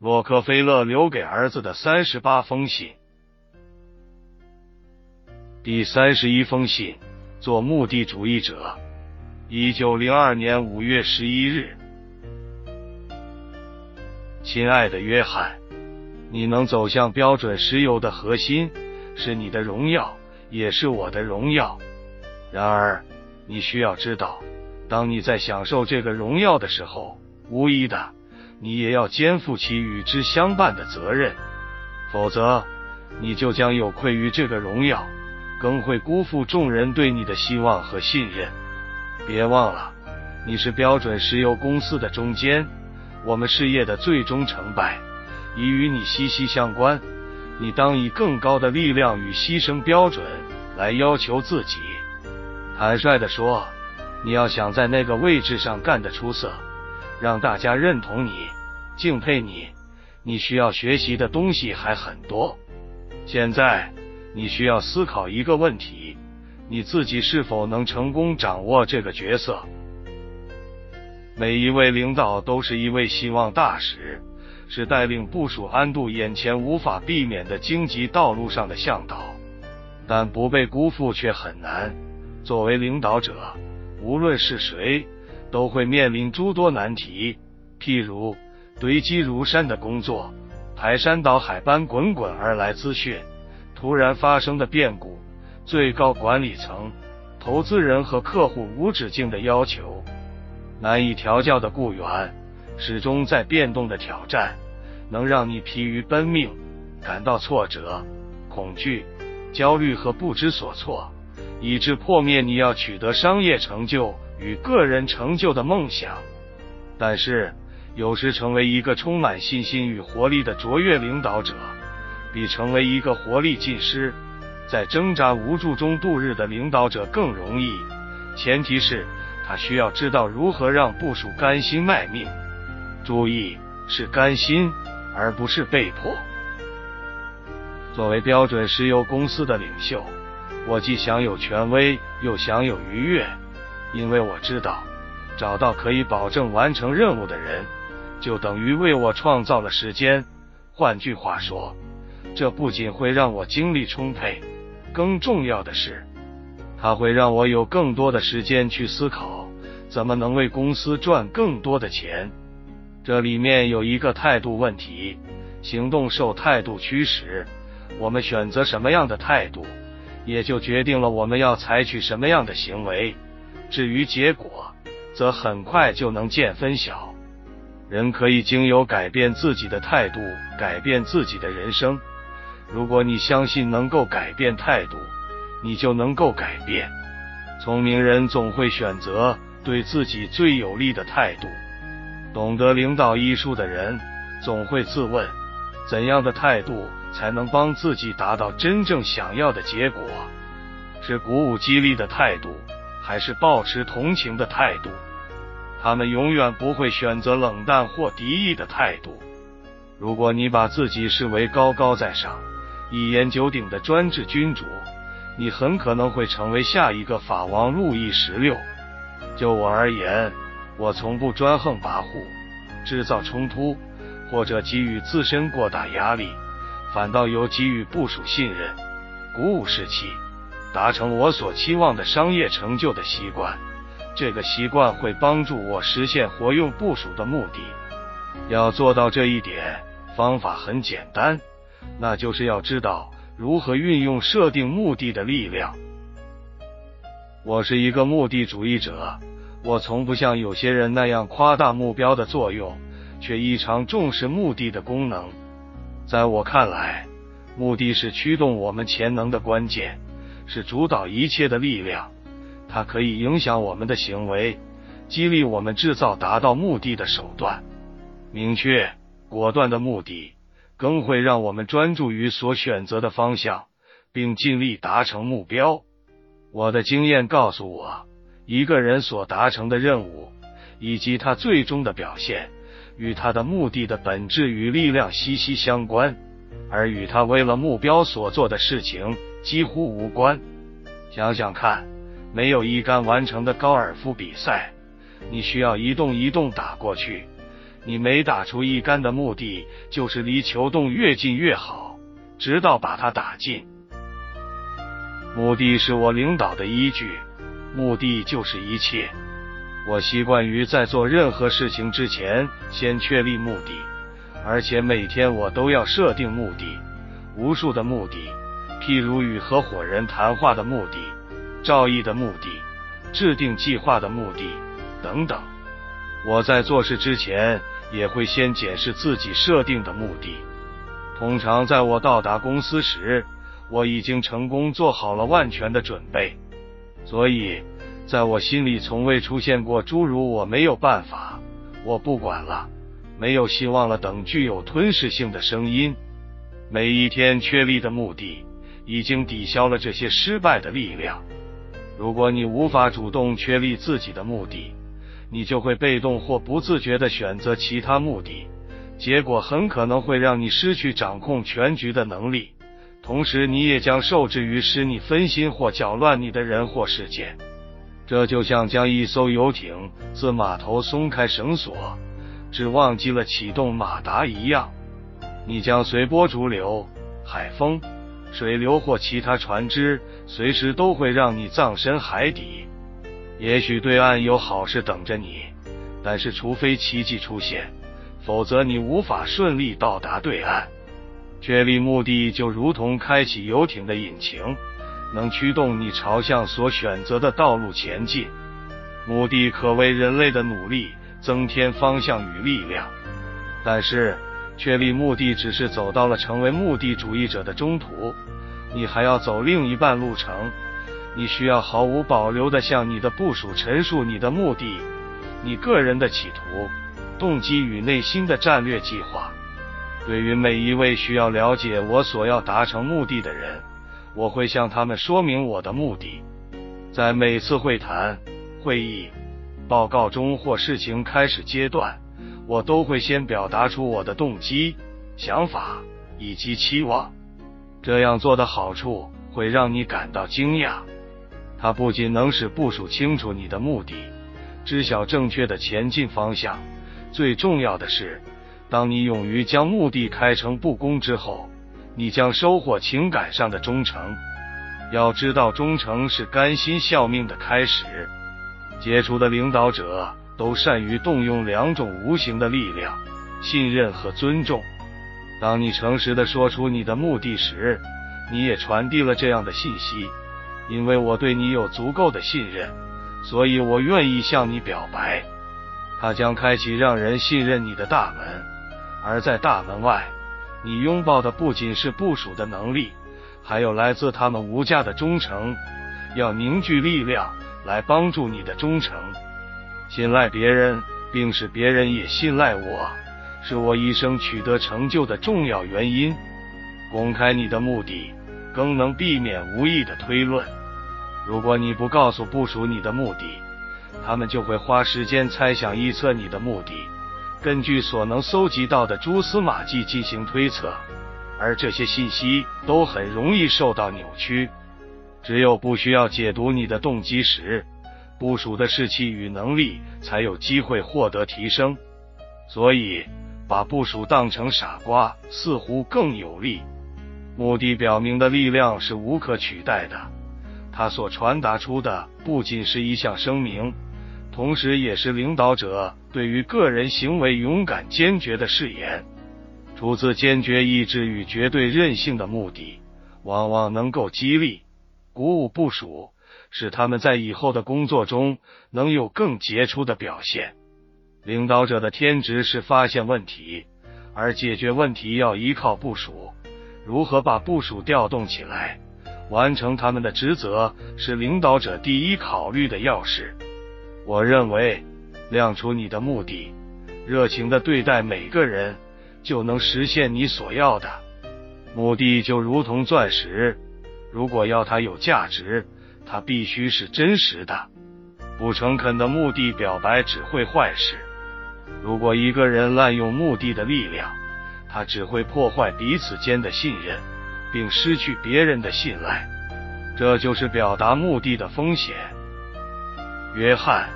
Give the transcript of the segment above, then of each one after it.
洛克菲勒留给儿子的三十八封信，第三十一封信：做目的主义者。一九零二年五月十一日，亲爱的约翰，你能走向标准石油的核心，是你的荣耀，也是我的荣耀。然而，你需要知道，当你在享受这个荣耀的时候，无疑的。你也要肩负起与之相伴的责任，否则你就将有愧于这个荣耀，更会辜负众人对你的希望和信任。别忘了，你是标准石油公司的中坚，我们事业的最终成败已与你息息相关。你当以更高的力量与牺牲标准来要求自己。坦率地说，你要想在那个位置上干得出色。让大家认同你、敬佩你，你需要学习的东西还很多。现在，你需要思考一个问题：你自己是否能成功掌握这个角色？每一位领导都是一位希望大使，是带领部署安度眼前无法避免的荆棘道路上的向导。但不被辜负却很难。作为领导者，无论是谁。都会面临诸多难题，譬如堆积如山的工作、排山倒海般滚滚而来资讯、突然发生的变故、最高管理层、投资人和客户无止境的要求、难以调教的雇员、始终在变动的挑战，能让你疲于奔命、感到挫折、恐惧、焦虑和不知所措，以致破灭你要取得商业成就。与个人成就的梦想，但是有时成为一个充满信心与活力的卓越领导者，比成为一个活力尽失、在挣扎无助中度日的领导者更容易。前提是他需要知道如何让部属甘心卖命。注意，是甘心，而不是被迫。作为标准石油公司的领袖，我既享有权威，又享有愉悦。因为我知道，找到可以保证完成任务的人，就等于为我创造了时间。换句话说，这不仅会让我精力充沛，更重要的是，它会让我有更多的时间去思考怎么能为公司赚更多的钱。这里面有一个态度问题，行动受态度驱使，我们选择什么样的态度，也就决定了我们要采取什么样的行为。至于结果，则很快就能见分晓。人可以经由改变自己的态度，改变自己的人生。如果你相信能够改变态度，你就能够改变。聪明人总会选择对自己最有利的态度。懂得领导艺术的人，总会自问：怎样的态度才能帮自己达到真正想要的结果？是鼓舞激励的态度。还是保持同情的态度，他们永远不会选择冷淡或敌意的态度。如果你把自己视为高高在上、一言九鼎的专制君主，你很可能会成为下一个法王路易十六。就我而言，我从不专横跋扈、制造冲突，或者给予自身过大压力，反倒有给予部署信任、鼓舞士气。达成我所期望的商业成就的习惯，这个习惯会帮助我实现活用部署的目的。要做到这一点，方法很简单，那就是要知道如何运用设定目的的力量。我是一个目的主义者，我从不像有些人那样夸大目标的作用，却异常重视目的的功能。在我看来，目的是驱动我们潜能的关键。是主导一切的力量，它可以影响我们的行为，激励我们制造达到目的的手段。明确果断的目的，更会让我们专注于所选择的方向，并尽力达成目标。我的经验告诉我，一个人所达成的任务，以及他最终的表现，与他的目的的本质与力量息息相关，而与他为了目标所做的事情。几乎无关。想想看，没有一杆完成的高尔夫比赛，你需要一动一动打过去，你每打出一杆的目的，就是离球洞越近越好，直到把它打进。目的是我领导的依据，目的就是一切。我习惯于在做任何事情之前先确立目的，而且每天我都要设定目的，无数的目的，譬如与合伙人谈话的目的、造诣的目的、制定计划的目的等等。我在做事之前也会先检视自己设定的目的。通常在我到达公司时，我已经成功做好了万全的准备，所以。在我心里从未出现过诸如“我没有办法”“我不管了”“没有希望了”等具有吞噬性的声音。每一天确立的目的已经抵消了这些失败的力量。如果你无法主动确立自己的目的，你就会被动或不自觉地选择其他目的，结果很可能会让你失去掌控全局的能力，同时你也将受制于使你分心或搅乱你的人或事件。这就像将一艘游艇自码头松开绳索，只忘记了启动马达一样。你将随波逐流，海风、水流或其他船只随时都会让你葬身海底。也许对岸有好事等着你，但是除非奇迹出现，否则你无法顺利到达对岸。确立目的就如同开启游艇的引擎。能驱动你朝向所选择的道路前进，目的可为人类的努力增添方向与力量。但是，确立目的只是走到了成为目的主义者的中途，你还要走另一半路程。你需要毫无保留地向你的部署陈述你的目的、你个人的企图、动机与内心的战略计划。对于每一位需要了解我所要达成目的的人。我会向他们说明我的目的，在每次会谈、会议、报告中或事情开始阶段，我都会先表达出我的动机、想法以及期望。这样做的好处会让你感到惊讶。它不仅能使部署清楚你的目的，知晓正确的前进方向，最重要的是，当你勇于将目的开诚布公之后。你将收获情感上的忠诚。要知道，忠诚是甘心效命的开始。杰出的领导者都善于动用两种无形的力量：信任和尊重。当你诚实的说出你的目的时，你也传递了这样的信息。因为我对你有足够的信任，所以我愿意向你表白。它将开启让人信任你的大门，而在大门外。你拥抱的不仅是部署的能力，还有来自他们无价的忠诚。要凝聚力量来帮助你的忠诚，信赖别人，并使别人也信赖我，是我一生取得成就的重要原因。公开你的目的，更能避免无意的推论。如果你不告诉部署你的目的，他们就会花时间猜想预测你的目的。根据所能搜集到的蛛丝马迹进行推测，而这些信息都很容易受到扭曲。只有不需要解读你的动机时，部署的士气与能力才有机会获得提升。所以，把部署当成傻瓜似乎更有利。目的表明的力量是无可取代的，它所传达出的不仅是一项声明。同时，也是领导者对于个人行为勇敢坚决的誓言。出自坚决意志与绝对韧性的目的，往往能够激励、鼓舞部署，使他们在以后的工作中能有更杰出的表现。领导者的天职是发现问题，而解决问题要依靠部署。如何把部署调动起来，完成他们的职责，是领导者第一考虑的要事。我认为，亮出你的目的，热情的对待每个人，就能实现你所要的目的。就如同钻石，如果要它有价值，它必须是真实的。不诚恳的目的表白只会坏事。如果一个人滥用目的的力量，他只会破坏彼此间的信任，并失去别人的信赖。这就是表达目的的风险。约翰，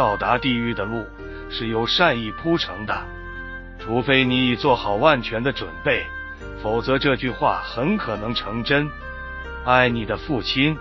到达地狱的路是由善意铺成的。除非你已做好万全的准备，否则这句话很可能成真。爱你的父亲。